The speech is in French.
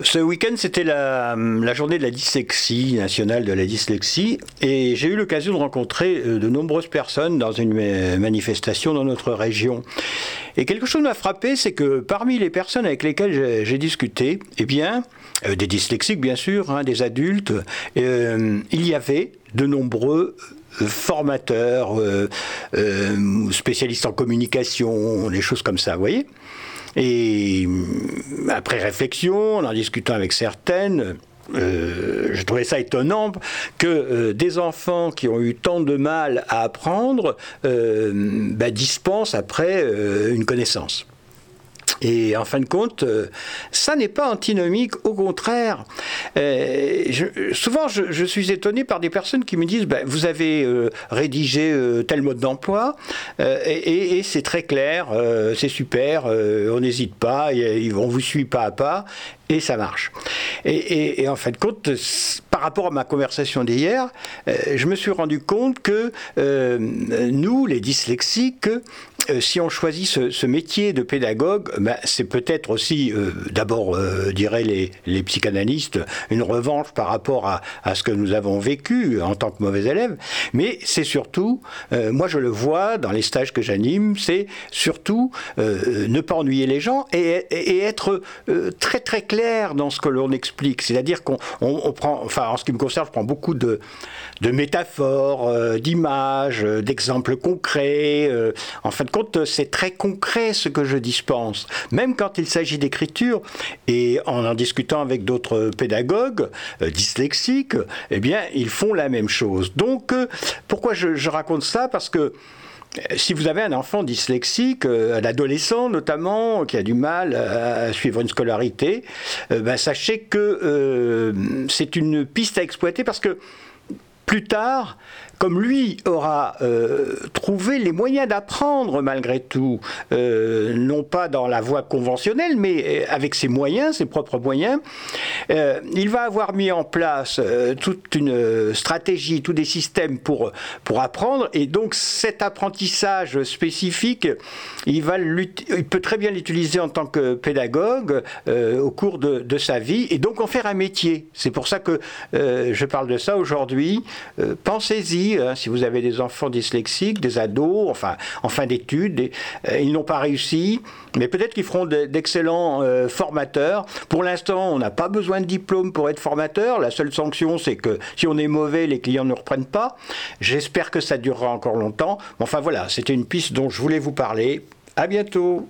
Ce week-end, c'était la, journée de la dyslexie, nationale de la dyslexie, et j'ai eu l'occasion de rencontrer euh, de nombreuses personnes dans une manifestation dans notre région. Et quelque chose m'a frappé, c'est que parmi les personnes avec lesquelles j'ai discuté, eh bien, euh, des dyslexiques bien sûr, hein, des adultes, euh, il y avait de nombreux formateurs, spécialistes en communication, des choses comme ça, vous voyez et mm, après réflexion, en discutant avec certaines, euh, je trouvais ça étonnant que euh, des enfants qui ont eu tant de mal à apprendre euh, bah, dispensent après une connaissance. Et en fin de compte, euh, ça n'est pas antinomique, au contraire. Euh, souvent, je, suis étonné par des personnes qui me disent ben, Vous avez euh, rédigé tel mode d'emploi, et, c'est très clair, c'est super, on n'hésite pas, on vous suit pas à pas, et ça marche. Et, en fin de compte, par rapport à ma conversation d'hier, je me suis rendu compte que nous, les dyslexiques, si on choisit ce, métier de pédagogue, ben, c'est peut-être aussi, euh, d'abord, euh, diraient les, les, psychanalystes, une revanche par rapport à, ce que nous avons vécu en tant que mauvais élèves, mais c'est surtout, euh, moi je le vois dans les stages que j'anime, c'est surtout ne pas ennuyer les gens et, être très très clair dans ce que l'on explique. C'est-à-dire qu'on on, prend, enfin en ce qui me concerne, je prends beaucoup de, de métaphores, d'images, d'exemples concrets. en fin de compte, c'est très concret ce que je dispense même quand il s'agit d'écriture, et en en discutant avec d'autres pédagogues euh, dyslexiques, eh bien, ils font la même chose. Donc, euh, pourquoi je, raconte ça? Parce que euh, si vous avez un enfant dyslexique, un adolescent notamment, qui a du mal à suivre une scolarité, ben, sachez que c'est une piste à exploiter parce que plus tard, comme lui aura euh, trouvé les moyens d'apprendre malgré tout, euh, non pas dans la voie conventionnelle, mais euh, avec ses moyens, ses propres moyens, il va avoir mis en place toute une stratégie, tous des systèmes pour, pour apprendre, et donc cet apprentissage spécifique, il, va il peut très bien l'utiliser en tant que pédagogue au cours de, de, sa vie, et donc en faire un métier. C'est pour ça que je parle de ça aujourd'hui. Pensez-y Hein, si vous avez des enfants dyslexiques, des ados, enfin en fin d'études, euh, ils n'ont pas réussi, mais peut-être qu'ils feront d'excellents euh, formateurs. Pour l'instant, on n'a pas besoin de diplôme pour être formateur. La seule sanction, c'est que si on est mauvais, les clients ne reprennent pas. J'espère que ça durera encore longtemps. Enfin voilà, c'était une piste dont je voulais vous parler. À bientôt.